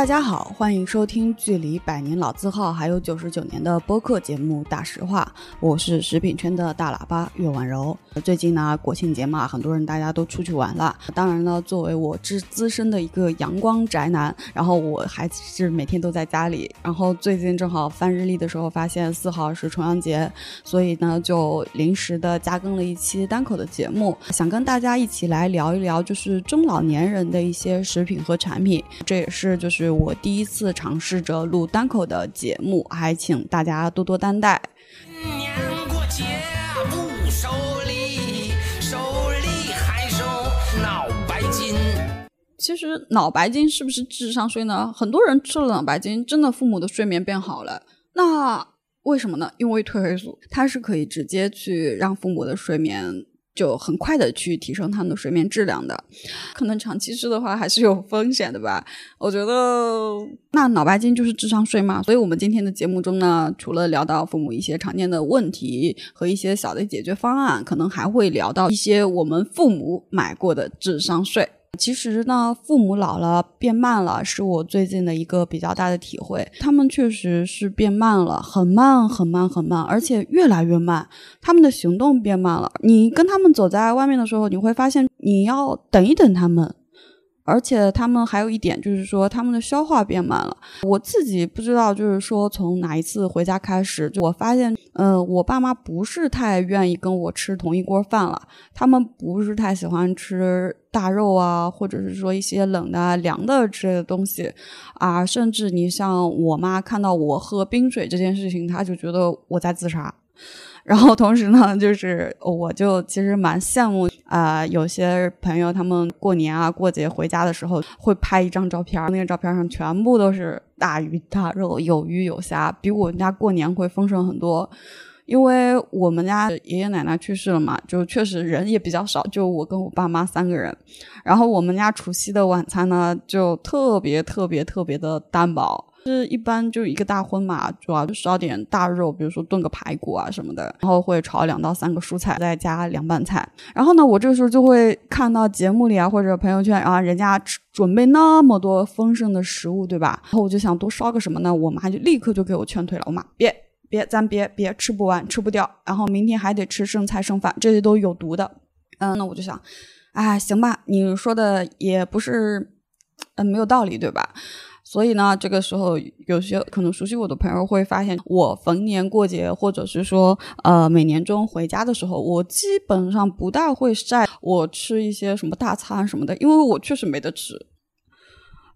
大家好，欢迎收听距离百年老字号还有九十九年的播客节目《大实话》，我是食品圈的大喇叭岳婉柔。最近呢，国庆节嘛，很多人大家都出去玩了。当然呢，作为我资资深的一个阳光宅男，然后我还是每天都在家里。然后最近正好翻日历的时候，发现四号是重阳节，所以呢，就临时的加更了一期单口的节目，想跟大家一起来聊一聊，就是中老年人的一些食品和产品。这也是就是我第一次尝试着录单口的节目，还请大家多多担待。年过节不收礼，收礼还收脑白金。其实脑白金是不是智商税呢？很多人吃了脑白金，真的父母的睡眠变好了。那为什么呢？因为褪黑素它是可以直接去让父母的睡眠就很快的去提升他们的睡眠质量的。可能长期吃的话还是有风险的吧。我觉得那脑白金就是智商税嘛。所以我们今天的节目中呢，除了聊到父母一些常见的问题和一些小的解决方案，可能还会聊到一些我们父母买过的智商税。其实呢，父母老了变慢了，是我最近的一个比较大的体会。他们确实是变慢了，很慢，很慢，很慢，而且越来越慢。他们的行动变慢了。你跟他们走在外面的时候，你会发现你要等一等他们。而且他们还有一点就是说，他们的消化变慢了。我自己不知道，就是说从哪一次回家开始，就我发现，嗯、我爸妈不是太愿意跟我吃同一锅饭了。他们不是太喜欢吃大肉啊，或者是说一些冷的、凉的之类的东西啊。甚至你像我妈看到我喝冰水这件事情，她就觉得我在自杀。然后同时呢，就是我就其实蛮羡慕啊、有些朋友他们过年啊、过节回家的时候会拍一张照片，那个照片上全部都是大鱼大肉，有鱼有虾，比我们家过年会丰盛很多。因为我们家爷爷奶奶去世了嘛，就确实人也比较少，就我跟我爸妈三个人。然后我们家除夕的晚餐呢，就特别特别特别的单薄。是一般就一个大荤嘛，主要就烧点大肉，比如说炖个排骨啊什么的，然后会炒两到三个蔬菜，再加凉拌菜。然后呢，我这个时候就会看到节目里啊或者朋友圈啊，人家准备那么多丰盛的食物，对吧？然后我就想多烧个什么呢？我妈就立刻就给我劝退了，我妈别别，咱别别吃不完，吃不掉，然后明天还得吃剩菜剩饭，这些都有毒的。嗯，那我就想，哎，行吧，你说的也不是，嗯，没有道理，对吧？所以呢，这个时候有些可能熟悉我的朋友会发现，我逢年过节或者是说呃每年中回家的时候，我基本上不大会晒我吃一些什么大餐什么的，因为我确实没得吃。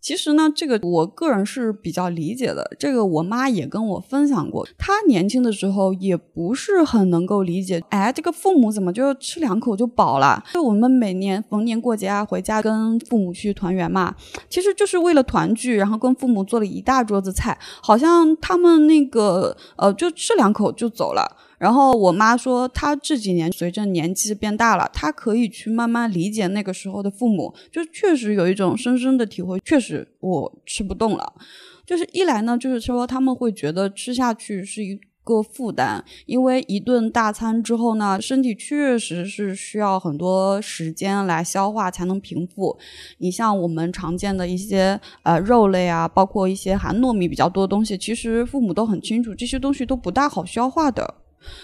其实呢，这个我个人是比较理解的。这个我妈也跟我分享过，她年轻的时候也不是很能够理解，哎，这个父母怎么就吃两口就饱了？就我们每年逢年过节啊，回家跟父母去团圆嘛，其实就是为了团聚，然后跟父母做了一大桌子菜，好像他们那个呃，就吃两口就走了。然后我妈说，她这几年随着年纪变大了，她可以去慢慢理解那个时候的父母，就确实有一种深深的体会，确实我吃不动了。就是一来呢，就是说他们会觉得吃下去是一个负担，因为一顿大餐之后呢，身体确实是需要很多时间来消化才能平复。你像我们常见的一些呃肉类啊，包括一些含糯米比较多的东西，其实父母都很清楚，这些东西都不大好消化的。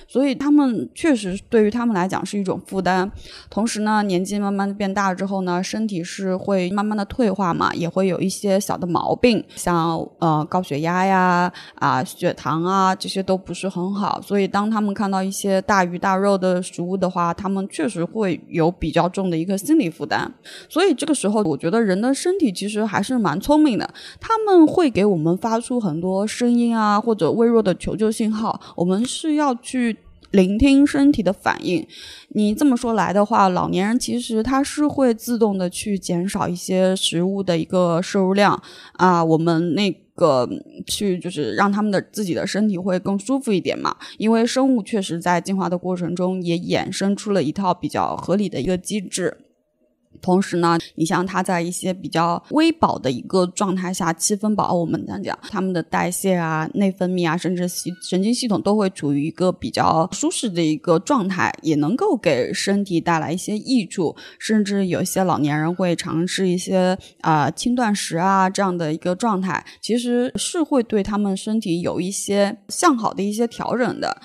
所以他们确实对于他们来讲是一种负担。同时呢，年纪慢慢的变大之后呢，身体是会慢慢的退化嘛，也会有一些小的毛病，像呃高血压呀、啊血糖啊这些都不是很好。所以当他们看到一些大鱼大肉的食物的话，他们确实会有比较重的一个心理负担。所以这个时候，我觉得人的身体其实还是蛮聪明的，他们会给我们发出很多声音啊，或者微弱的求救信号，我们是要去聆听身体的反应。你这么说来的话，老年人其实他是会自动的去减少一些食物的一个摄入量啊，我们那个去就是让他们的自己的身体会更舒服一点嘛。因为生物确实在进化的过程中也衍生出了一套比较合理的一个机制。同时呢，你像它在一些比较微饱的一个状态下，七分饱，我们讲讲他们的代谢啊、内分泌啊，甚至系神经系统都会处于一个比较舒适的一个状态，也能够给身体带来一些益处。甚至有些老年人会尝试一些啊轻断食啊这样的一个状态，其实是会对他们身体有一些向好的一些调整的。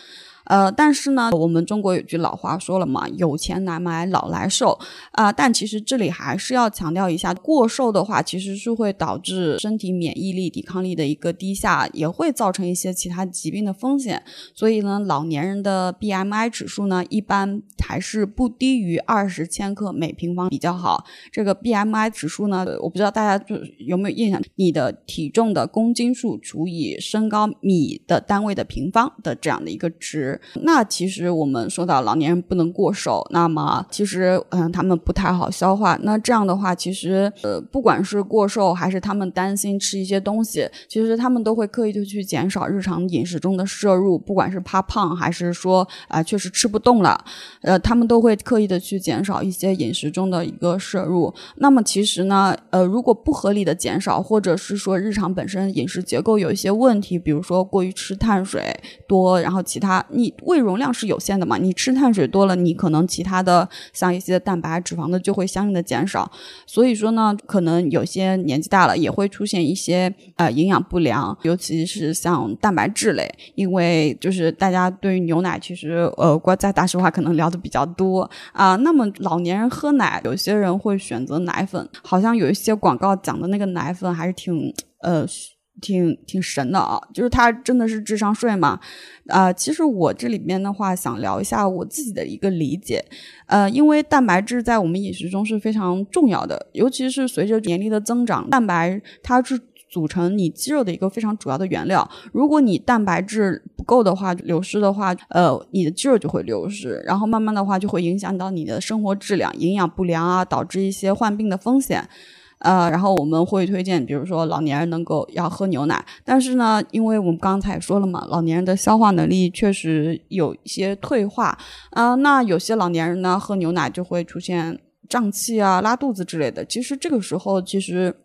呃，但是呢，我们中国有句老话说了嘛，有钱难买老来瘦啊。但其实这里还是要强调一下，过瘦的话，其实是会导致身体免疫力、抵抗力的一个低下，也会造成一些其他疾病的风险。所以呢，老年人的 BMI 指数呢，一般还是不低于二十千克每平方比较好。这个 BMI 指数呢，我不知道大家就有没有印象，你的体重的公斤数除以身高米的单位的平方的这样的一个值。那其实我们说到老年人不能过瘦，那么其实嗯他们不太好消化。那这样的话，其实呃不管是过瘦还是他们担心吃一些东西，其实他们都会刻意的去减少日常饮食中的摄入，不管是怕胖还是说啊确实吃不动了，呃他们都会刻意的去减少一些饮食中的一个摄入。那么其实呢，呃如果不合理的减少，或者是说日常本身饮食结构有一些问题，比如说过于吃碳水多，然后其他胃容量是有限的嘛？你吃碳水多了，你可能其他的像一些蛋白、脂肪的就会相应的减少。所以说呢，可能有些年纪大了也会出现一些呃营养不良，尤其是像蛋白质类，因为就是大家对于牛奶其实呃国在大实话可能聊的比较多啊。那么老年人喝奶，有些人会选择奶粉，好像有一些广告讲的那个奶粉还是挺呃。挺挺神的啊，就是它真的是智商税吗？啊，其实我这里边的话想聊一下我自己的一个理解，呃，因为蛋白质在我们饮食中是非常重要的，尤其是随着年龄的增长，蛋白它是组成你肌肉的一个非常主要的原料。如果你蛋白质不够的话，流失的话，呃，你的肌肉就会流失，然后慢慢的话就会影响到你的生活质量，营养不良啊，导致一些患病的风险。呃，然后我们会推荐，比如说老年人能够要喝牛奶，但是呢，因为我们刚才说了嘛，老年人的消化能力确实有一些退化啊，那有些老年人呢喝牛奶就会出现胀气啊、拉肚子之类的。其实这个时候，其实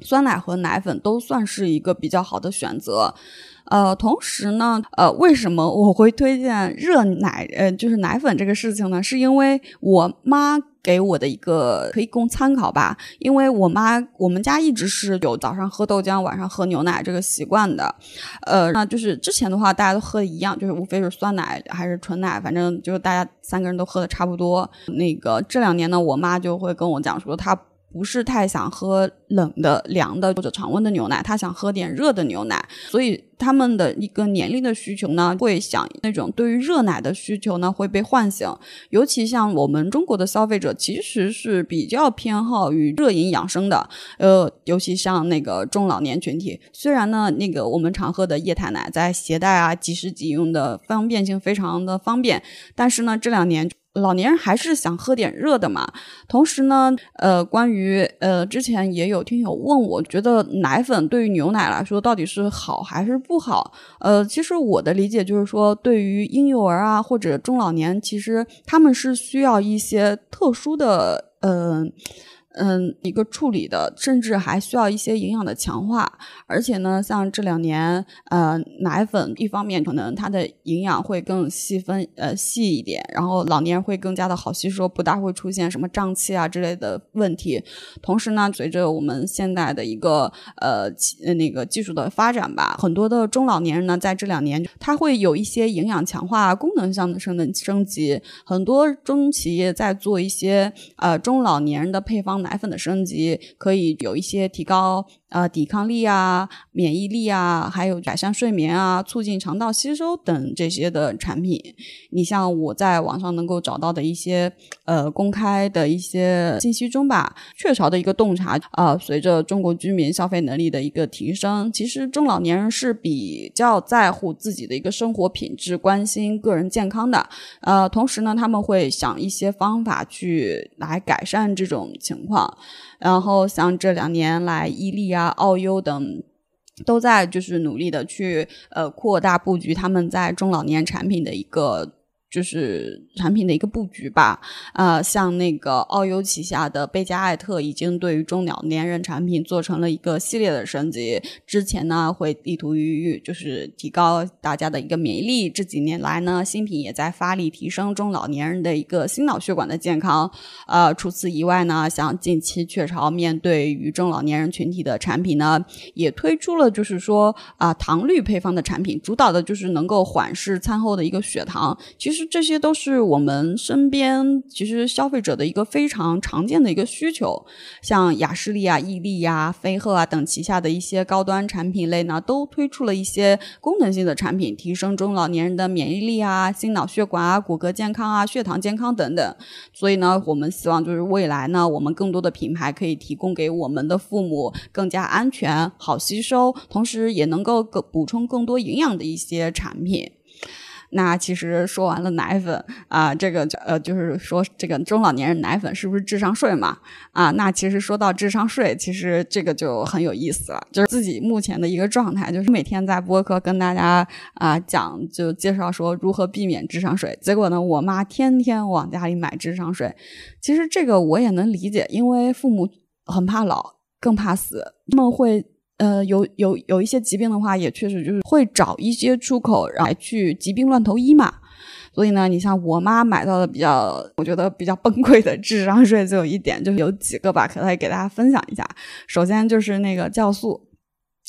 酸奶和奶粉都算是一个比较好的选择。呃，同时呢，呃，为什么我会推荐热奶，呃，就是奶粉这个事情呢？是因为我妈。给我的一个可以供参考吧，因为我妈我们家一直是有早上喝豆浆，晚上喝牛奶这个习惯的，呃，那就是之前的话大家都喝的一样，就是无非是酸奶还是纯奶，反正就是大家三个人都喝的差不多。那个这两年呢，我妈就会跟我讲说她。不是太想喝冷的、凉的或者常温的牛奶，他想喝点热的牛奶，所以他们的一个年龄的需求呢，会想那种对于热奶的需求呢会被唤醒。尤其像我们中国的消费者，其实是比较偏好于热饮养生的。呃，尤其像那个中老年群体，虽然呢，那个我们常喝的液态奶在携带啊、即时即用的方便性非常的方便，但是呢，这两年。老年人还是想喝点热的嘛。同时呢，呃，关于呃，之前也有听友问我，觉得奶粉对于牛奶来说到底是好还是不好？呃，其实我的理解就是说，对于婴幼儿啊或者中老年，其实他们是需要一些特殊的，嗯。嗯，一个处理的，甚至还需要一些营养的强化。而且呢，像这两年，呃，奶粉一方面可能它的营养会更细分，呃，细一点，然后老年人会更加的好吸收，不大会出现什么胀气啊之类的问题。同时呢，随着我们现在的一个呃那个技术的发展吧，很多的中老年人呢，在这两年，他会有一些营养强化、功能上的升的升级。很多中企业在做一些呃中老年人的配方。奶粉的升级可以有一些提高。呃，抵抗力啊，免疫力啊，还有改善睡眠啊，促进肠道吸收等这些的产品，你像我在网上能够找到的一些呃公开的一些信息中吧，雀巢的一个洞察啊，随着中国居民消费能力的一个提升，其实中老年人是比较在乎自己的一个生活品质，关心个人健康的。呃，同时呢，他们会想一些方法去来改善这种情况。然后像这两年来，伊利啊、澳优等都在就是努力的去呃扩大布局他们在中老年产品的一个就是产品的一个布局吧，呃，像那个奥优旗下的贝加艾特已经对于中老年人产品做成了一个系列的升级。之前呢，会力图于就是提高大家的一个免疫力，这几年来呢，新品也在发力提升中老年人的一个心脑血管的健康。呃，除此以外呢，像近期雀巢面对于中老年人群体的产品呢，也推出了就是说啊糖绿配方的产品，主导的就是能够缓释餐后的一个血糖。其实。这些都是我们身边其实消费者的一个非常常见的一个需求，像雅士利啊、伊利呀、飞鹤啊等旗下的一些高端产品类呢，都推出了一些功能性的产品，提升中老年人的免疫力啊、心脑血管啊、骨骼健康啊、血糖健康等等。所以呢，我们希望就是未来呢，我们更多的品牌可以提供给我们的父母更加安全、好吸收，同时也能够更补充更多营养的一些产品。那其实说完了奶粉啊，这个呃，就是说这个中老年人奶粉是不是智商税嘛？啊，那其实说到智商税，其实这个就很有意思了。就是自己目前的一个状态，就是每天在播客跟大家啊讲，就介绍说如何避免智商税。结果呢，我妈天天往家里买智商税。其实这个我也能理解，因为父母很怕老，更怕死，他们会。呃，有有有一些疾病的话，也确实就是会找一些出口来去疾病乱投医嘛。所以呢，你像我妈买到的比较，我觉得比较崩溃的智商税，就有一点，就是有几个吧，可以给大家分享一下。首先就是那个酵素，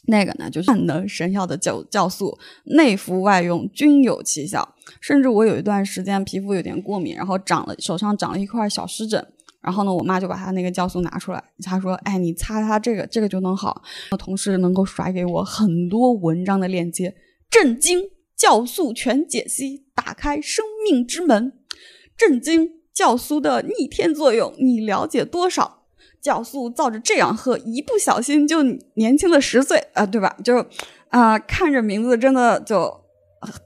那个呢就是万能神药的酵酵素，内服外用均有奇效。甚至我有一段时间皮肤有点过敏，然后长了手上长了一块小湿疹。然后呢，我妈就把她那个酵素拿出来，她说：“哎，你擦擦这个，这个就能好。”同时能够甩给我很多文章的链接，震惊酵素全解析，打开生命之门，震惊酵素的逆天作用，你了解多少？酵素照着这样喝，一不小心就年轻了十岁啊，对吧？就啊，看着名字真的就。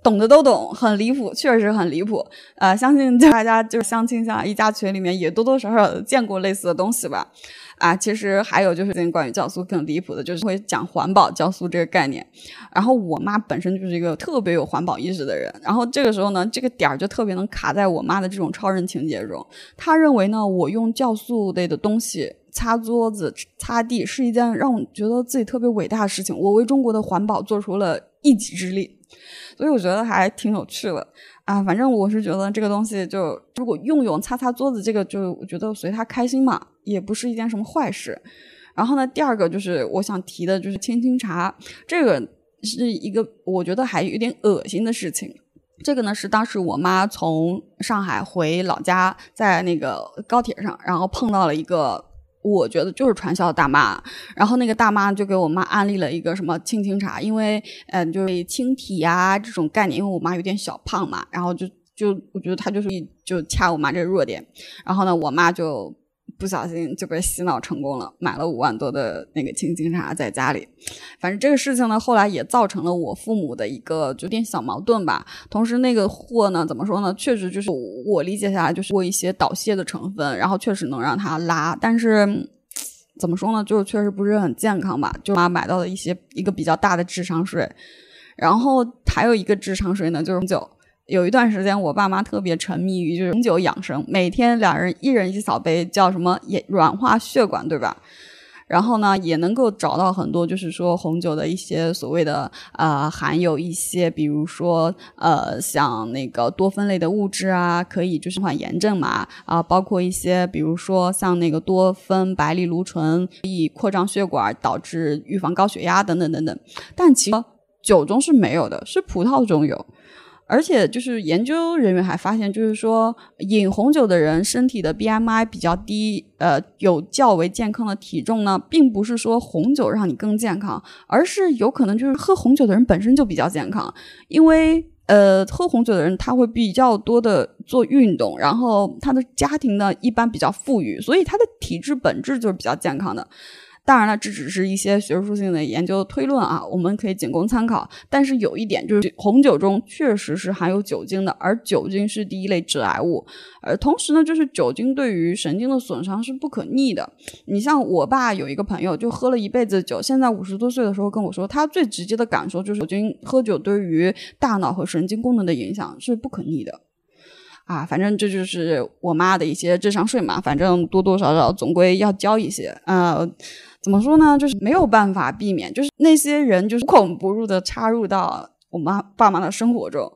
懂的都懂，很离谱，确实很离谱。呃，相信大家就是相亲相爱一家群里面也多多少少见过类似的东西吧。啊，其实还有就是关于酵素更离谱的，就是会讲环保酵素这个概念。然后我妈本身就是一个特别有环保意识的人，然后这个时候呢，这个点儿就特别能卡在我妈的这种超人情节中。她认为呢，我用酵素类的东西擦桌子、擦地是一件让我觉得自己特别伟大的事情，我为中国的环保做出了一己之力。所以我觉得还挺有趣的啊，反正我是觉得这个东西就如果用用擦擦桌子，这个就我觉得随他开心嘛，也不是一件什么坏事。然后呢，第二个就是我想提的就是青青茶，这个是一个我觉得还有点恶心的事情。这个呢是当时我妈从上海回老家，在那个高铁上，然后碰到了一个。我觉得就是传销的大妈，然后那个大妈就给我妈安利了一个什么清清茶，因为嗯，就是清体呀这种概念，因为我妈有点小胖嘛，然后就就我觉得她就是就掐我妈这个弱点，然后呢，我妈就。不小心就被洗脑成功了，买了五万多的那个青青茶在家里。反正这个事情呢，后来也造成了我父母的一个有点小矛盾吧。同时，那个货呢，怎么说呢？确实就是我理解下来就是过一些导泻的成分，然后确实能让它拉。但是怎么说呢？就是确实不是很健康吧。就妈买到了一些一个比较大的智商税，然后还有一个智商税呢，就是酒。有一段时间，我爸妈特别沉迷于就是红酒养生，每天两人一人一小杯，叫什么也软化血管，对吧？然后呢，也能够找到很多就是说红酒的一些所谓的呃含有一些，比如说呃像那个多酚类的物质啊，可以就是缓炎症嘛啊，包括一些比如说像那个多酚白藜芦醇，可以扩张血管，导致预防高血压等等等等。但其实酒中是没有的，是葡萄中有。而且，就是研究人员还发现，就是说，饮红酒的人身体的 BMI 比较低，呃，有较为健康的体重呢，并不是说红酒让你更健康，而是有可能就是喝红酒的人本身就比较健康，因为，呃，喝红酒的人他会比较多的做运动，然后他的家庭呢一般比较富裕，所以他的体质本质就是比较健康的。当然了，这只是一些学术性的研究推论啊，我们可以仅供参考。但是有一点就是，红酒中确实是含有酒精的，而酒精是第一类致癌物。而同时呢，就是酒精对于神经的损伤是不可逆的。你像我爸有一个朋友，就喝了一辈子酒，现在五十多岁的时候跟我说，他最直接的感受就是酒精喝酒对于大脑和神经功能的影响是不可逆的。啊，反正这就是我妈的一些智商税嘛，反正多多少少总归要交一些。呃，怎么说呢？就是没有办法避免，就是那些人就是无孔不入的插入到我妈爸妈的生活中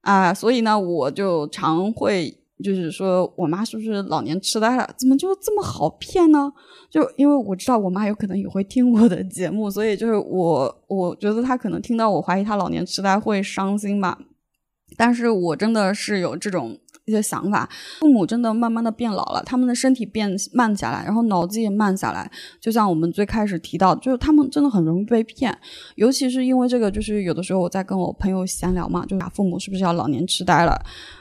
啊，所以呢，我就常会就是说我妈是不是老年痴呆了？怎么就这么好骗呢？就因为我知道我妈有可能也会听我的节目，所以就是我我觉得她可能听到我怀疑她老年痴呆会伤心吧。但是我真的是有这种一些想法，父母真的慢慢的变老了，他们的身体变慢下来，然后脑子也慢下来。就像我们最开始提到，就是他们真的很容易被骗，尤其是因为这个，就是有的时候我在跟我朋友闲聊嘛，就父母是不是要老年痴呆了？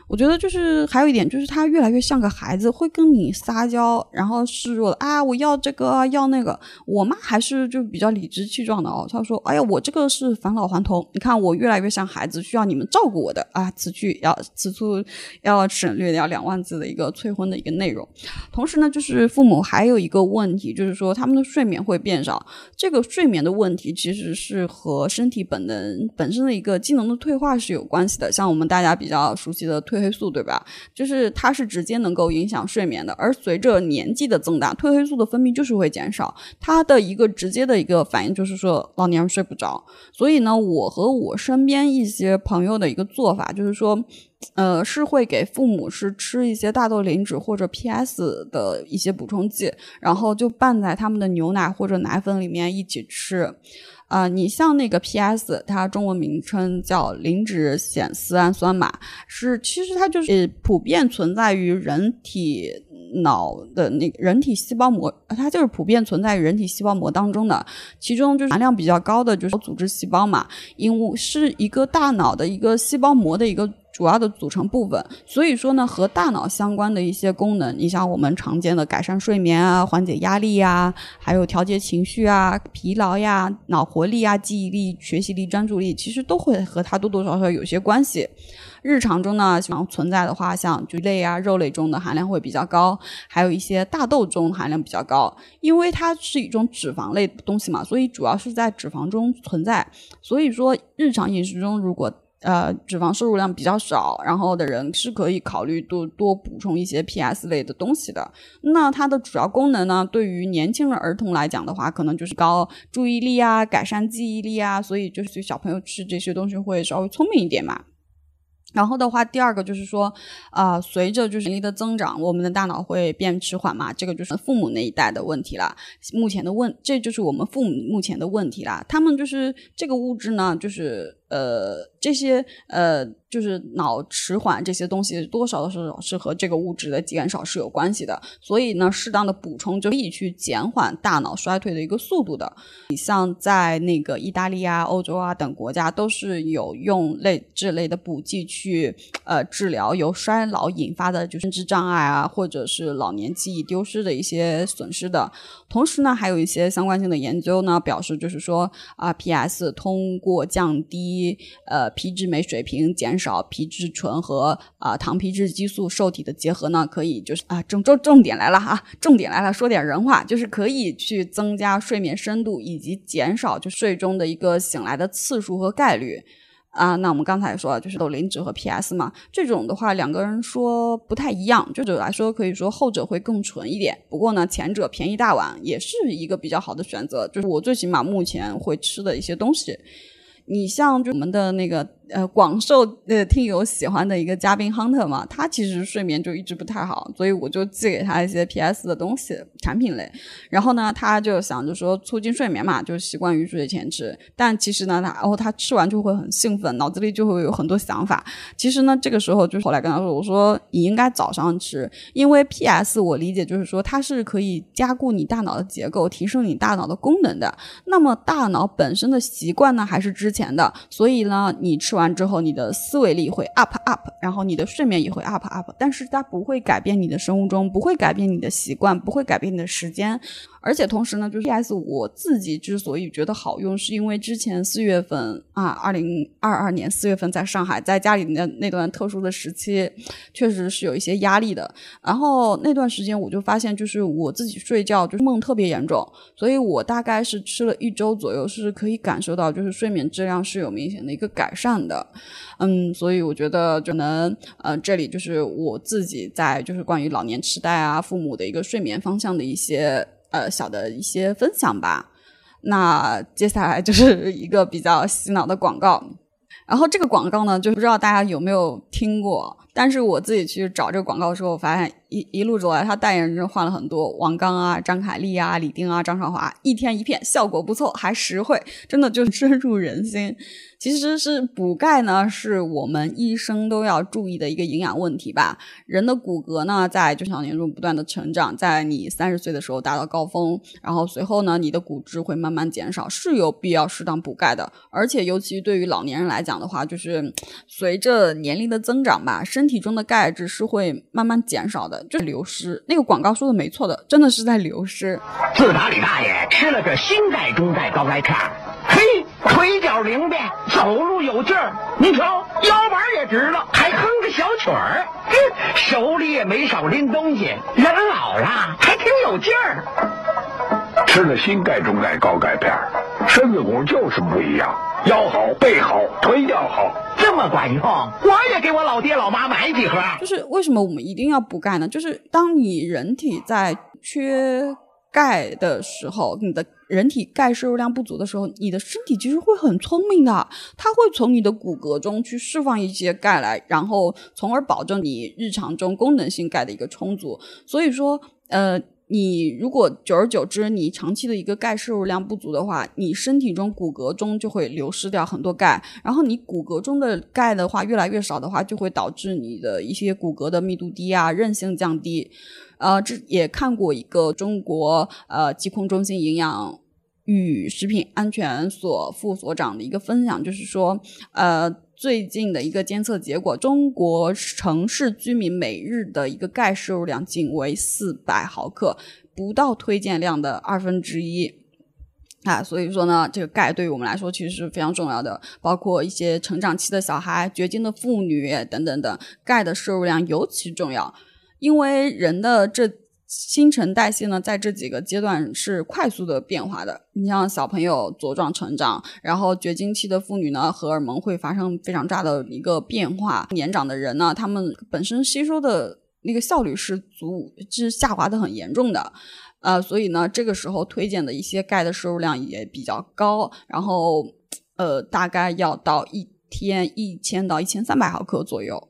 我觉得就是还有一点，就是他越来越像个孩子，会跟你撒娇，然后示弱的啊，我要这个要那个。我妈还是就比较理直气壮的哦，她说：“哎呀，我这个是返老还童，你看我越来越像孩子，需要你们照顾我的啊。”此句要此处要省略掉两万字的一个催婚的一个内容。同时呢，就是父母还有一个问题，就是说他们的睡眠会变少。这个睡眠的问题其实是和身体本能本身的一个机能的退化是有关系的。像我们大家比较熟悉的褪黑素，对吧？就是它是直接能够影响睡眠的。而随着年纪的增大，褪黑素的分泌就是会减少。它的一个直接的一个反应就是说老年人睡不着。所以呢，我和我身边一些朋友的一个做法就是说。呃，是会给父母是吃一些大豆磷脂或者 PS 的一些补充剂，然后就拌在他们的牛奶或者奶粉里面一起吃。啊，你像那个 PS，它中文名称叫磷脂酰丝氨酸嘛，是其实它就是普遍存在于人体脑的那个人体细胞膜，它就是普遍存在于人体细胞膜当中的，其中就是含量比较高的就是组织细胞嘛，因为是一个大脑的一个细胞膜的一个。主要的组成部分，所以说呢，和大脑相关的一些功能，你像我们常见的改善睡眠啊、缓解压力呀，还有调节情绪啊、疲劳呀、脑活力啊、记忆力、学习力、专注力，其实都会和它多多少少有些关系。日常中呢，像存在的话，像鱼类啊、肉类中的含量会比较高，还有一些大豆中含量比较高，因为它是一种脂肪类东西嘛，所以主要是在脂肪中存在。所以说，日常饮食中如果呃，脂肪摄入量比较少，然后的人是可以考虑多多补充一些 PS 类的东西的。那它的主要功能呢，对于年轻人儿童来讲的话，可能就是高注意力啊，改善记忆力啊，所以就是小朋友吃这些东西会稍微聪明一点嘛。然后的话，第二个就是说，啊，随着就是年龄的增长，我们的大脑会变迟缓嘛，这个就是父母那一代的问题了。目前的问，这就是我们父母目前的问题啦。他们就是这个物质呢，就是呃。这些呃，就是脑迟缓这些东西，多少都是是和这个物质的减少是有关系的。所以呢，适当的补充就可以去减缓大脑衰退的一个速度的。你像在那个意大利啊、欧洲啊等国家，都是有用类这类的补剂去呃治疗由衰老引发的就认知障碍啊，或者是老年记忆丢失的一些损失的。同时呢，还有一些相关性的研究呢，表示就是说啊，PS 通过降低呃。皮质酶水平减少，皮质醇和啊糖皮质激素受体的结合呢，可以就是啊重重重点来了哈，重点来了，说点人话，就是可以去增加睡眠深度以及减少就睡中的一个醒来的次数和概率啊。那我们刚才说就是豆磷脂和 PS 嘛，这种的话两个人说不太一样，就者来说可以说后者会更纯一点，不过呢前者便宜大碗也是一个比较好的选择，就是我最起码目前会吃的一些东西。你像就我们的那个。呃，广受呃听友喜欢的一个嘉宾 Hunter 嘛，他其实睡眠就一直不太好，所以我就寄给他一些 PS 的东西产品类。然后呢，他就想着说促进睡眠嘛，就习惯于睡前吃。但其实呢，他然后他吃完就会很兴奋，脑子里就会有很多想法。其实呢，这个时候就是后来跟他说，我说你应该早上吃，因为 PS 我理解就是说它是可以加固你大脑的结构，提升你大脑的功能的。那么大脑本身的习惯呢，还是之前的，所以呢，你吃。完之后，你的思维力会 up up，然后你的睡眠也会 up up，但是它不会改变你的生物钟，不会改变你的习惯，不会改变你的时间。而且同时呢，就是 P.S. 我自己之所以觉得好用，是因为之前四月份啊，二零二二年四月份在上海，在家里的那段特殊的时期，确实是有一些压力的。然后那段时间我就发现，就是我自己睡觉就是梦特别严重，所以我大概是吃了一周左右，是可以感受到就是睡眠质量是有明显的一个改善的。嗯，所以我觉得就能呃，这里就是我自己在就是关于老年痴呆啊，父母的一个睡眠方向的一些。呃，小的一些分享吧。那接下来就是一个比较洗脑的广告。然后这个广告呢，就不知道大家有没有听过。但是我自己去找这个广告的时候，我发现一一路走来，他代言人换了很多，王刚啊、张凯丽啊、李丁啊、张少华，一天一片，效果不错，还实惠，真的就深入人心。其实是补钙呢，是我们一生都要注意的一个营养问题吧。人的骨骼呢，在中小年中不断的成长，在你三十岁的时候达到高峰，然后随后呢，你的骨质会慢慢减少，是有必要适当补钙的。而且，尤其对于老年人来讲的话，就是随着年龄的增长吧，身体中的钙质是会慢慢减少的，就流失。那个广告说的没错的，真的是在流失。自打李大爷吃了这新钙中钙高钙片，嘿，腿脚灵便。走路有劲儿，你瞧腰板也直了，还哼个小曲儿，手里也没少拎东西。人老了还挺有劲儿。吃了新钙中钙高钙片，身子骨就是不一样，腰好背好腿脚好，这么管用，我也给我老爹老妈买几盒。就是为什么我们一定要补钙呢？就是当你人体在缺钙的时候，你的。人体钙摄入量不足的时候，你的身体其实会很聪明的，它会从你的骨骼中去释放一些钙来，然后从而保证你日常中功能性钙的一个充足。所以说，呃，你如果久而久之，你长期的一个钙摄入量不足的话，你身体中骨骼中就会流失掉很多钙，然后你骨骼中的钙的话越来越少的话，就会导致你的一些骨骼的密度低啊，韧性降低。呃，这也看过一个中国呃疾控中心营养与食品安全所副所长的一个分享，就是说，呃，最近的一个监测结果，中国城市居民每日的一个钙摄入量仅为四百毫克，不到推荐量的二分之一啊。所以说呢，这个钙对于我们来说其实是非常重要的，包括一些成长期的小孩、绝经的妇女等等等，钙的摄入量尤其重要。因为人的这新陈代谢呢，在这几个阶段是快速的变化的。你像小朋友茁壮成长，然后绝经期的妇女呢，荷尔蒙会发生非常大的一个变化。年长的人呢，他们本身吸收的那个效率是足是下滑的很严重的，呃，所以呢，这个时候推荐的一些钙的摄入量也比较高，然后呃，大概要到一天一千到一千三百毫克左右。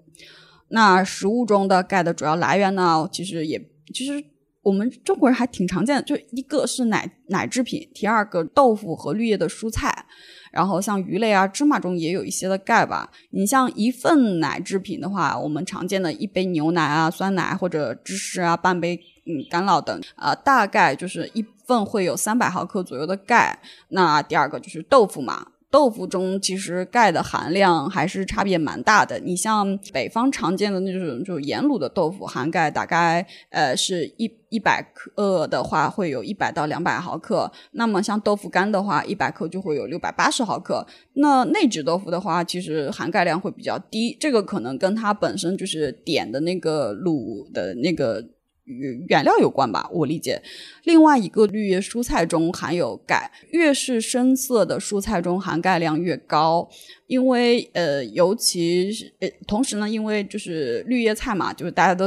那食物中的钙的主要来源呢，其实也其实我们中国人还挺常见的，就一个是奶奶制品，第二个豆腐和绿叶的蔬菜，然后像鱼类啊、芝麻中也有一些的钙吧。你像一份奶制品的话，我们常见的一杯牛奶啊、酸奶或者芝士啊、半杯嗯干酪等啊，大概就是一份会有三百毫克左右的钙。那第二个就是豆腐嘛。豆腐中其实钙的含量还是差别蛮大的。你像北方常见的那种就盐卤的豆腐，含钙大概呃是一一百克的话，会有一百到两百毫克。那么像豆腐干的话，一百克就会有六百八十毫克。那内酯豆腐的话，其实含钙量会比较低，这个可能跟它本身就是点的那个卤的那个。原原料有关吧，我理解。另外一个绿叶蔬菜中含有钙，越是深色的蔬菜中含钙量越高。因为呃，尤其是呃，同时呢，因为就是绿叶菜嘛，就是大家都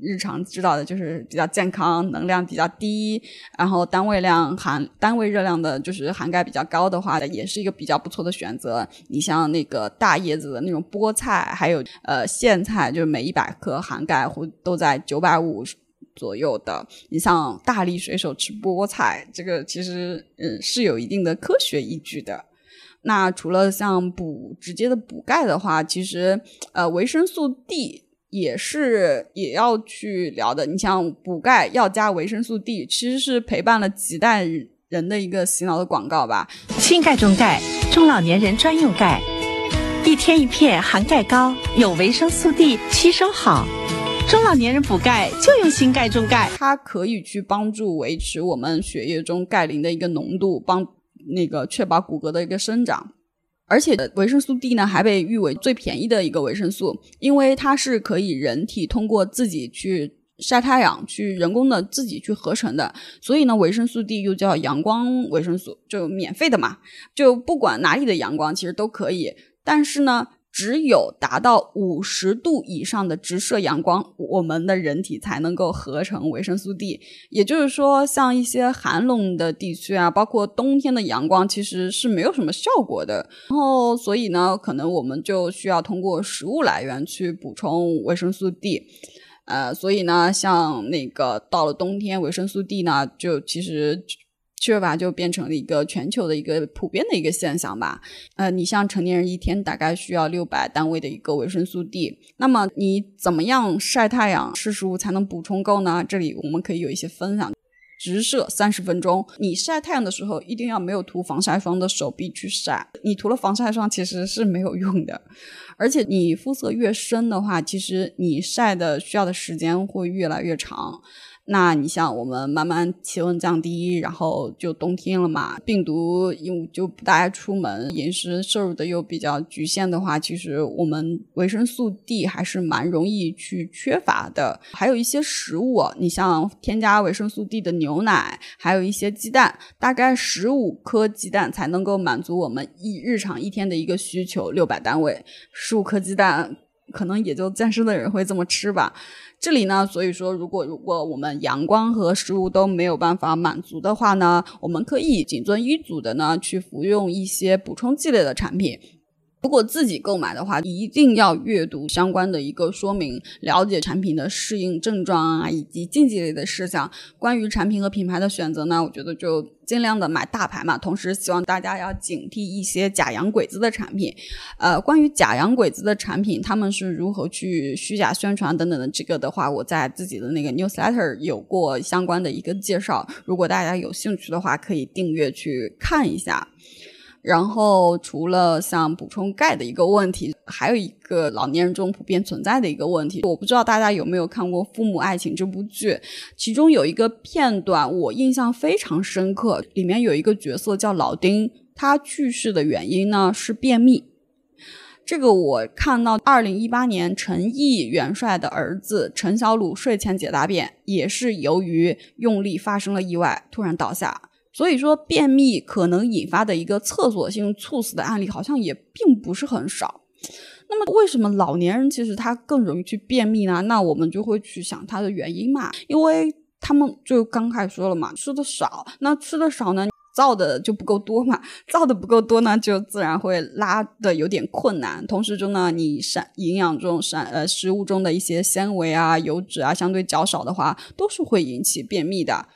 日常知道的，就是比较健康，能量比较低，然后单位量含单位热量的，就是含钙比较高的话，也是一个比较不错的选择。你像那个大叶子的那种菠菜，还有呃苋菜，就是每一百克含钙或都在九百五。左右的，你像大力水手吃菠菜，这个其实嗯是有一定的科学依据的。那除了像补直接的补钙的话，其实呃维生素 D 也是也要去聊的。你像补钙要加维生素 D，其实是陪伴了几代人的一个洗脑的广告吧。新钙中钙，中老年人专用钙，一天一片含钙高，有维生素 D，吸收好。中老年人补钙就用新钙中钙。它可以去帮助维持我们血液中钙磷的一个浓度，帮那个确保骨骼的一个生长。而且维生素 D 呢，还被誉为最便宜的一个维生素，因为它是可以人体通过自己去晒太阳，去人工的自己去合成的。所以呢，维生素 D 又叫阳光维生素，就免费的嘛，就不管哪里的阳光其实都可以。但是呢，只有达到五十度以上的直射阳光，我们的人体才能够合成维生素 D。也就是说，像一些寒冷的地区啊，包括冬天的阳光，其实是没有什么效果的。然后，所以呢，可能我们就需要通过食物来源去补充维生素 D。呃，所以呢，像那个到了冬天，维生素 D 呢，就其实。缺乏就变成了一个全球的一个普遍的一个现象吧。呃，你像成年人一天大概需要六百单位的一个维生素 D，那么你怎么样晒太阳、吃食物才能补充够呢？这里我们可以有一些分享。直射三十分钟，你晒太阳的时候一定要没有涂防晒霜的手臂去晒，你涂了防晒霜其实是没有用的。而且你肤色越深的话，其实你晒的需要的时间会越来越长。那你像我们慢慢气温降低，然后就冬天了嘛，病毒又就不大爱出门，饮食摄入的又比较局限的话，其实我们维生素 D 还是蛮容易去缺乏的。还有一些食物，你像添加维生素 D 的牛奶，还有一些鸡蛋，大概十五颗鸡蛋才能够满足我们一日常一天的一个需求，六百单位，十五颗鸡蛋可能也就健身的人会这么吃吧。这里呢，所以说，如果如果我们阳光和食物都没有办法满足的话呢，我们可以谨遵医嘱的呢，去服用一些补充剂类的产品。如果自己购买的话，一定要阅读相关的一个说明，了解产品的适应症状啊，以及禁忌类的事项。关于产品和品牌的选择呢，我觉得就尽量的买大牌嘛。同时，希望大家要警惕一些假洋鬼子的产品。呃，关于假洋鬼子的产品，他们是如何去虚假宣传等等的，这个的话，我在自己的那个 newsletter 有过相关的一个介绍。如果大家有兴趣的话，可以订阅去看一下。然后，除了像补充钙的一个问题，还有一个老年人中普遍存在的一个问题，我不知道大家有没有看过《父母爱情》这部剧，其中有一个片段我印象非常深刻，里面有一个角色叫老丁，他去世的原因呢是便秘。这个我看到，二零一八年陈毅元帅的儿子陈小鲁睡前解大便，也是由于用力发生了意外，突然倒下。所以说，便秘可能引发的一个厕所性猝死的案例，好像也并不是很少。那么，为什么老年人其实他更容易去便秘呢？那我们就会去想它的原因嘛，因为他们就刚开始说了嘛，吃的少。那吃的少呢，造的就不够多嘛，造的不够多呢，就自然会拉的有点困难。同时中呢，你膳营养中膳呃食物中的一些纤维啊、油脂啊相对较少的话，都是会引起便秘的。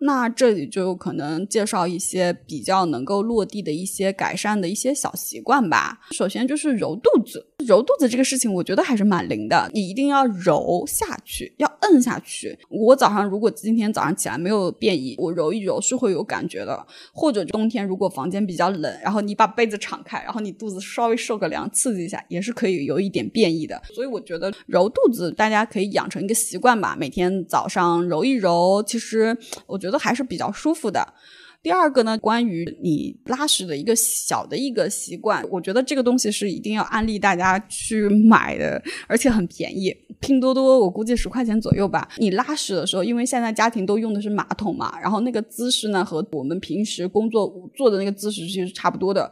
那这里就可能介绍一些比较能够落地的一些改善的一些小习惯吧。首先就是揉肚子，揉肚子这个事情，我觉得还是蛮灵的。你一定要揉下去，要摁下去。我早上如果今天早上起来没有便意，我揉一揉是会有感觉的。或者冬天如果房间比较冷，然后你把被子敞开，然后你肚子稍微受个凉，刺激一下，也是可以有一点便意的。所以我觉得揉肚子大家可以养成一个习惯吧，每天早上揉一揉。其实我觉得。还是比较舒服的。第二个呢，关于你拉屎的一个小的一个习惯，我觉得这个东西是一定要安利大家去买的，而且很便宜，拼多多我估计十块钱左右吧。你拉屎的时候，因为现在家庭都用的是马桶嘛，然后那个姿势呢和我们平时工作坐的那个姿势其实差不多的，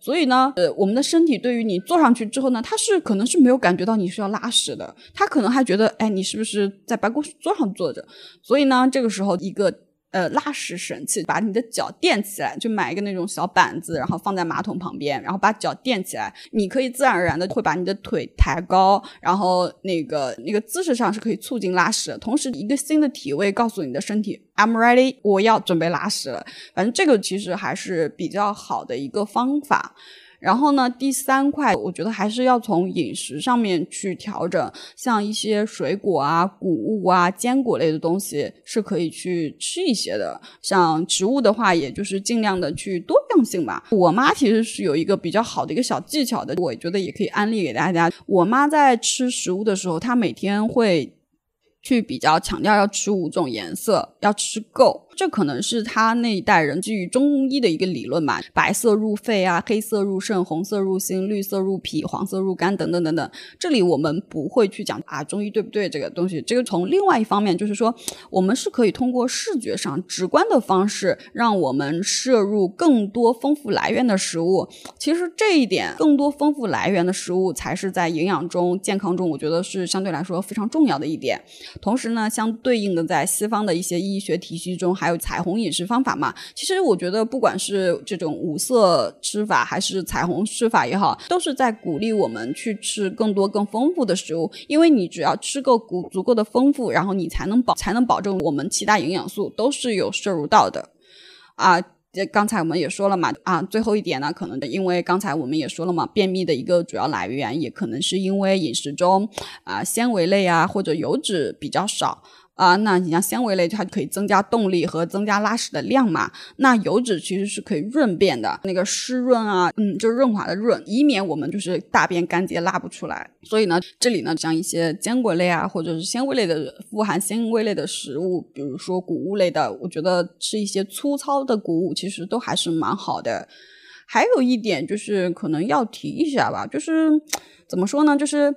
所以呢，呃，我们的身体对于你坐上去之后呢，它是可能是没有感觉到你是要拉屎的，它可能还觉得，哎，你是不是在办公室桌上坐着？所以呢，这个时候一个。呃，拉屎神器，把你的脚垫起来，就买一个那种小板子，然后放在马桶旁边，然后把脚垫起来，你可以自然而然的会把你的腿抬高，然后那个那个姿势上是可以促进拉屎，同时一个新的体位告诉你的身体，I'm ready，我要准备拉屎了。反正这个其实还是比较好的一个方法。然后呢，第三块，我觉得还是要从饮食上面去调整，像一些水果啊、谷物啊、坚果类的东西是可以去吃一些的。像植物的话，也就是尽量的去多样性吧。我妈其实是有一个比较好的一个小技巧的，我觉得也可以安利给大家。我妈在吃食物的时候，她每天会。去比较强调要吃五种颜色，要吃够。这可能是他那一代人基于中医的一个理论嘛，白色入肺啊，黑色入肾，红色入心，绿色入脾，黄色入肝等等等等。这里我们不会去讲啊，中医对不对这个东西。这个从另外一方面就是说，我们是可以通过视觉上直观的方式，让我们摄入更多丰富来源的食物。其实这一点，更多丰富来源的食物才是在营养中、健康中，我觉得是相对来说非常重要的一点。同时呢，相对应的在西方的一些医学体系中，还还有彩虹饮食方法嘛？其实我觉得，不管是这种五色吃法，还是彩虹吃法也好，都是在鼓励我们去吃更多、更丰富的食物。因为你只要吃够足足够的丰富，然后你才能保才能保证我们其他营养素都是有摄入到的。啊，这刚才我们也说了嘛，啊，最后一点呢，可能因为刚才我们也说了嘛，便秘的一个主要来源也可能是因为饮食中啊纤维类啊或者油脂比较少。啊，那你像纤维类，它可以增加动力和增加拉屎的量嘛？那油脂其实是可以润便的，那个湿润啊，嗯，就是润滑的润，以免我们就是大便干结拉不出来。所以呢，这里呢，像一些坚果类啊，或者是纤维类的富含纤维类的食物，比如说谷物类的，我觉得吃一些粗糙的谷物其实都还是蛮好的。还有一点就是可能要提一下吧，就是怎么说呢，就是。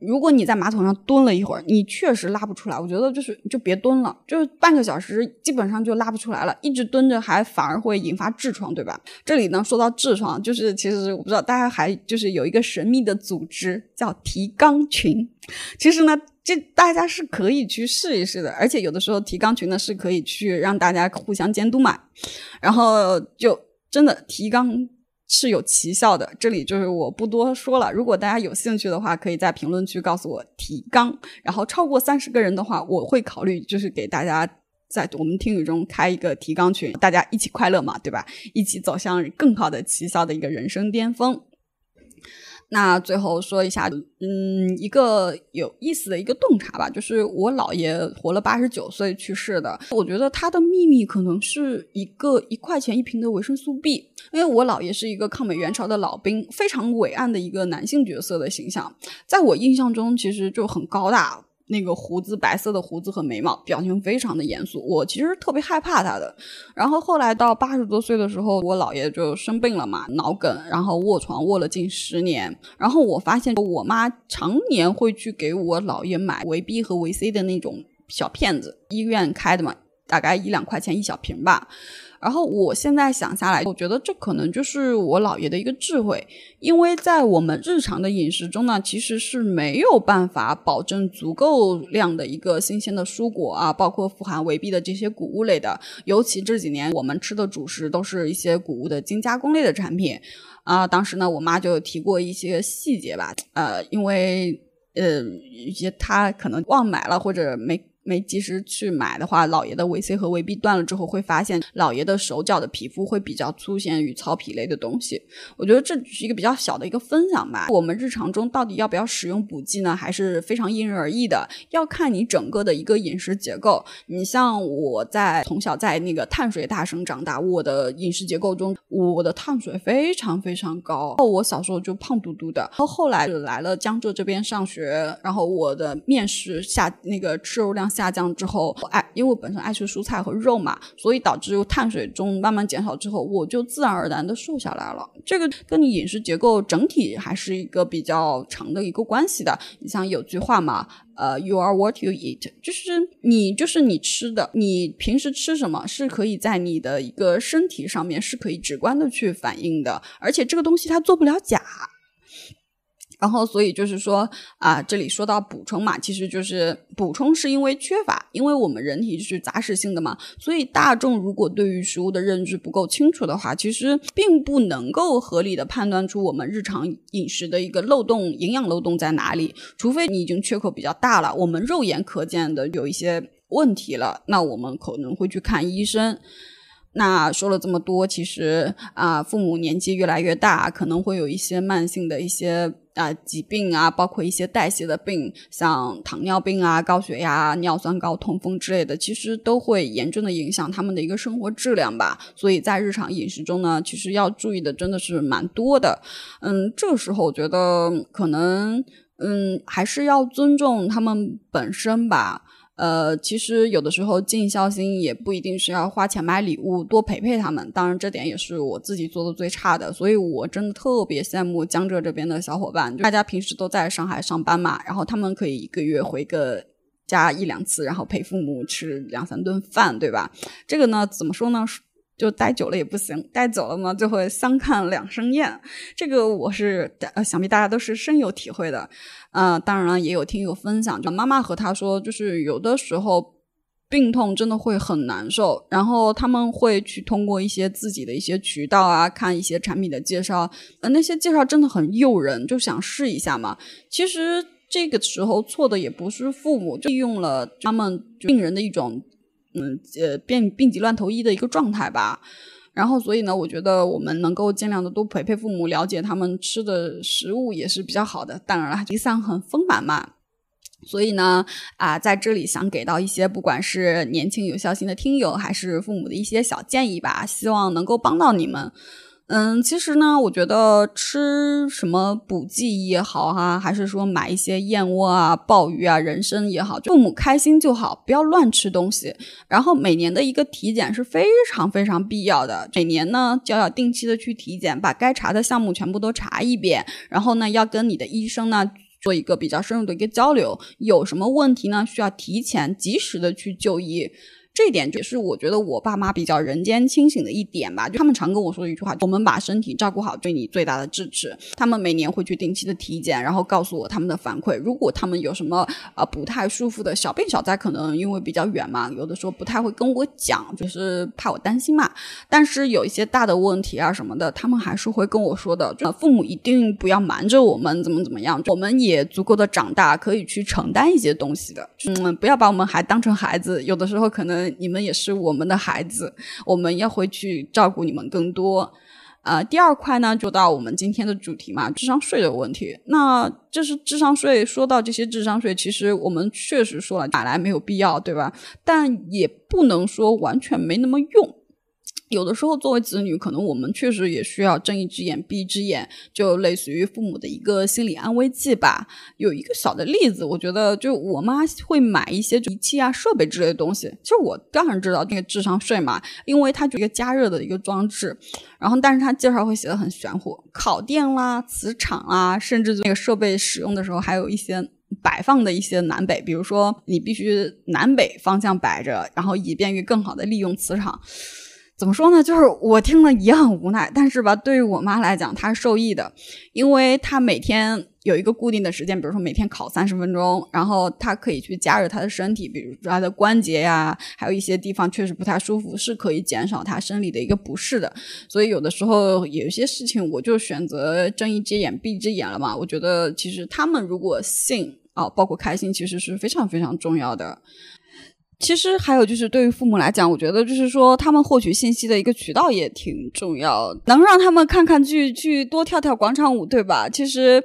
如果你在马桶上蹲了一会儿，你确实拉不出来，我觉得就是就别蹲了，就是半个小时基本上就拉不出来了，一直蹲着还反而会引发痔疮，对吧？这里呢说到痔疮，就是其实我不知道大家还就是有一个神秘的组织叫提纲群，其实呢这大家是可以去试一试的，而且有的时候提纲群呢是可以去让大家互相监督嘛，然后就真的提纲。是有奇效的，这里就是我不多说了。如果大家有兴趣的话，可以在评论区告诉我提纲。然后超过三十个人的话，我会考虑就是给大家在我们听雨中开一个提纲群，大家一起快乐嘛，对吧？一起走向更好的奇效的一个人生巅峰。那最后说一下，嗯，一个有意思的一个洞察吧，就是我姥爷活了八十九岁去世的。我觉得他的秘密可能是一个一块钱一瓶的维生素 B，因为我姥爷是一个抗美援朝的老兵，非常伟岸的一个男性角色的形象，在我印象中其实就很高大。那个胡子白色的胡子和眉毛，表情非常的严肃。我其实特别害怕他的。然后后来到八十多岁的时候，我姥爷就生病了嘛，脑梗，然后卧床卧了近十年。然后我发现我妈常年会去给我姥爷买维 B 和维 C 的那种小片子，医院开的嘛，大概一两块钱一小瓶吧。然后我现在想下来，我觉得这可能就是我姥爷的一个智慧，因为在我们日常的饮食中呢，其实是没有办法保证足够量的一个新鲜的蔬果啊，包括富含维 B 的这些谷物类的。尤其这几年我们吃的主食都是一些谷物的精加工类的产品啊。当时呢，我妈就提过一些细节吧，呃，因为呃一些她可能忘买了或者没。没及时去买的话，老爷的维 C 和维 B 断了之后，会发现老爷的手脚的皮肤会比较粗显与糙皮类的东西。我觉得这只是一个比较小的一个分享吧。我们日常中到底要不要使用补剂呢？还是非常因人而异的，要看你整个的一个饮食结构。你像我在从小在那个碳水大省长大，我的饮食结构中，我的碳水非常非常高。后我小时候就胖嘟嘟的，然后后来来了江浙这边上学，然后我的面食下那个摄入量。下降之后，爱，因为我本身爱吃蔬菜和肉嘛，所以导致碳水中慢慢减少之后，我就自然而然的瘦下来了。这个跟你饮食结构整体还是一个比较长的一个关系的。你像有句话嘛，呃，you are what you eat，就是你就是你吃的，你平时吃什么是可以在你的一个身体上面是可以直观的去反映的，而且这个东西它做不了假。然后，所以就是说啊，这里说到补充嘛，其实就是补充是因为缺乏，因为我们人体是杂食性的嘛，所以大众如果对于食物的认知不够清楚的话，其实并不能够合理的判断出我们日常饮食的一个漏洞、营养漏洞在哪里。除非你已经缺口比较大了，我们肉眼可见的有一些问题了，那我们可能会去看医生。那说了这么多，其实啊，父母年纪越来越大，可能会有一些慢性的一些啊疾病啊，包括一些代谢的病，像糖尿病啊、高血压、尿酸高、痛风之类的，其实都会严重的影响他们的一个生活质量吧。所以在日常饮食中呢，其实要注意的真的是蛮多的。嗯，这时候我觉得可能嗯还是要尊重他们本身吧。呃，其实有的时候尽孝心也不一定是要花钱买礼物，多陪陪他们。当然，这点也是我自己做的最差的，所以我真的特别羡慕江浙这边的小伙伴，大家平时都在上海上班嘛，然后他们可以一个月回个家一两次，然后陪父母吃两三顿饭，对吧？这个呢，怎么说呢？就待久了也不行，待久了嘛就会相看两生厌。这个我是呃，想必大家都是深有体会的。呃，当然了，也有听友分享，就妈妈和他说，就是有的时候病痛真的会很难受，然后他们会去通过一些自己的一些渠道啊，看一些产品的介绍，呃，那些介绍真的很诱人，就想试一下嘛。其实这个时候错的也不是父母，就利用了他们病人的一种。嗯，呃，病病急乱投医的一个状态吧。然后，所以呢，我觉得我们能够尽量的多陪陪父母，了解他们吃的食物也是比较好的。当然了，离散很丰满嘛。所以呢，啊，在这里想给到一些不管是年轻有孝心的听友，还是父母的一些小建议吧，希望能够帮到你们。嗯，其实呢，我觉得吃什么补剂也好哈，还是说买一些燕窝啊、鲍鱼啊、人参也好，父母开心就好，不要乱吃东西。然后每年的一个体检是非常非常必要的，每年呢就要定期的去体检，把该查的项目全部都查一遍。然后呢，要跟你的医生呢做一个比较深入的一个交流，有什么问题呢，需要提前及时的去就医。这一点就是我觉得我爸妈比较人间清醒的一点吧，就他们常跟我说的一句话：“我们把身体照顾好，对你最大的支持。”他们每年会去定期的体检，然后告诉我他们的反馈。如果他们有什么啊不太舒服的小病小灾，可能因为比较远嘛，有的时候不太会跟我讲，就是怕我担心嘛。但是有一些大的问题啊什么的，他们还是会跟我说的。父母一定不要瞒着我们，怎么怎么样，我们也足够的长大，可以去承担一些东西的。嗯，不要把我们还当成孩子，有的时候可能。你们也是我们的孩子，我们要回去照顾你们更多。呃，第二块呢，就到我们今天的主题嘛，智商税的问题。那这是智商税，说到这些智商税，其实我们确实说了，打来没有必要，对吧？但也不能说完全没那么用。有的时候，作为子女，可能我们确实也需要睁一只眼闭一只眼，就类似于父母的一个心理安慰剂吧。有一个小的例子，我觉得就我妈会买一些仪器啊、设备之类的东西。其实我当然知道那个智商税嘛，因为它就一个加热的一个装置。然后，但是它介绍会写的很玄乎，烤电啦、磁场啊，甚至那个设备使用的时候还有一些摆放的一些南北，比如说你必须南北方向摆着，然后以便于更好的利用磁场。怎么说呢？就是我听了也很无奈，但是吧，对于我妈来讲，她是受益的，因为她每天有一个固定的时间，比如说每天烤三十分钟，然后她可以去加热她的身体，比如说她的关节呀，还有一些地方确实不太舒服，是可以减少她生理的一个不适的。所以有的时候有些事情，我就选择睁一只眼闭一只眼了嘛。我觉得其实他们如果信啊，包括开心，其实是非常非常重要的。其实还有就是，对于父母来讲，我觉得就是说，他们获取信息的一个渠道也挺重要，能让他们看看剧，去多跳跳广场舞，对吧？其实。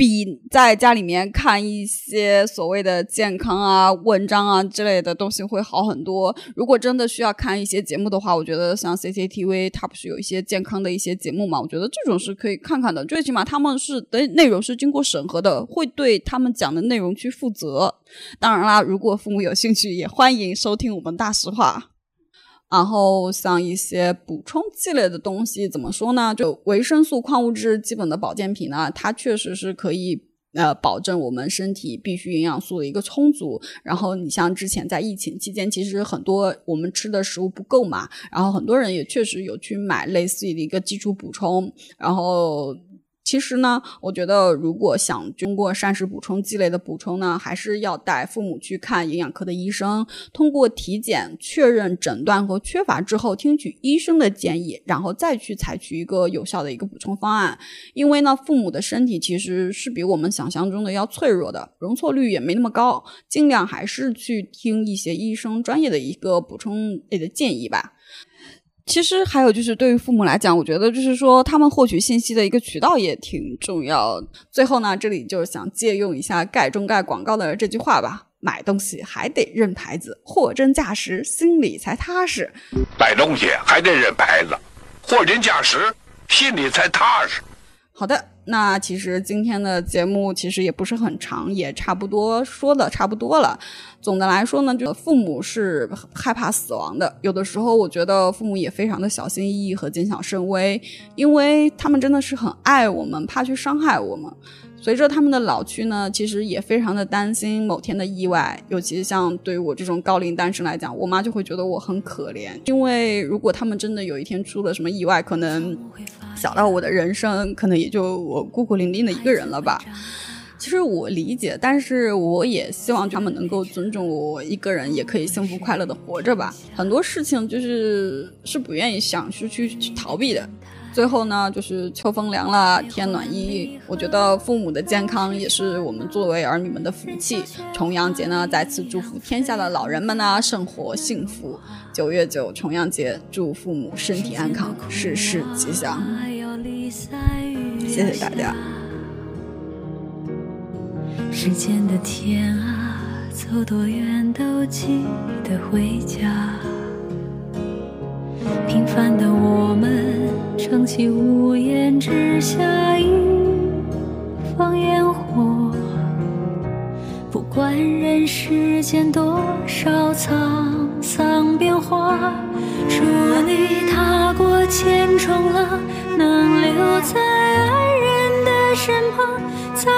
比在家里面看一些所谓的健康啊、文章啊之类的东西会好很多。如果真的需要看一些节目的话，我觉得像 CCTV 它不是有一些健康的一些节目嘛？我觉得这种是可以看看的，最起码他们是的内容是经过审核的，会对他们讲的内容去负责。当然啦，如果父母有兴趣，也欢迎收听我们大实话。然后像一些补充剂类的东西，怎么说呢？就维生素、矿物质基本的保健品呢，它确实是可以呃保证我们身体必需营养素的一个充足。然后你像之前在疫情期间，其实很多我们吃的食物不够嘛，然后很多人也确实有去买类似于的一个基础补充，然后。其实呢，我觉得如果想通过膳食补充积累的补充呢，还是要带父母去看营养科的医生，通过体检确认诊断和缺乏之后，听取医生的建议，然后再去采取一个有效的一个补充方案。因为呢，父母的身体其实是比我们想象中的要脆弱的，容错率也没那么高，尽量还是去听一些医生专业的一个补充类的建议吧。其实还有就是，对于父母来讲，我觉得就是说，他们获取信息的一个渠道也挺重要。最后呢，这里就是想借用一下盖中盖广告的这句话吧：买东西还得认牌子，货真价实，心里才踏实。买东西还得认牌子，货真价实，心里才踏实。好的，那其实今天的节目其实也不是很长，也差不多说的差不多了。总的来说呢，就父母是害怕死亡的，有的时候我觉得父母也非常的小心翼翼和谨小慎微，因为他们真的是很爱我们，怕去伤害我们。随着他们的老去呢，其实也非常的担心某天的意外，尤其像对于我这种高龄单身来讲，我妈就会觉得我很可怜，因为如果他们真的有一天出了什么意外，可能小到我的人生，可能也就我孤苦伶仃的一个人了吧。其实我理解，但是我也希望他们能够尊重我一个人，也可以幸福快乐的活着吧。很多事情就是是不愿意想去去去逃避的。最后呢，就是秋风凉了，天暖意。我觉得父母的健康也是我们作为儿女们的福气。重阳节呢，再次祝福天下的老人们呢，生活幸福。九月九，重阳节，祝父母身体安康，事事吉祥。谢谢大家。时间的天啊，走多远都记得回家。平凡的我们，撑起屋檐之下一方烟火。不管人世间多少沧桑变化，祝你踏过千重浪，能留在爱人的身旁，在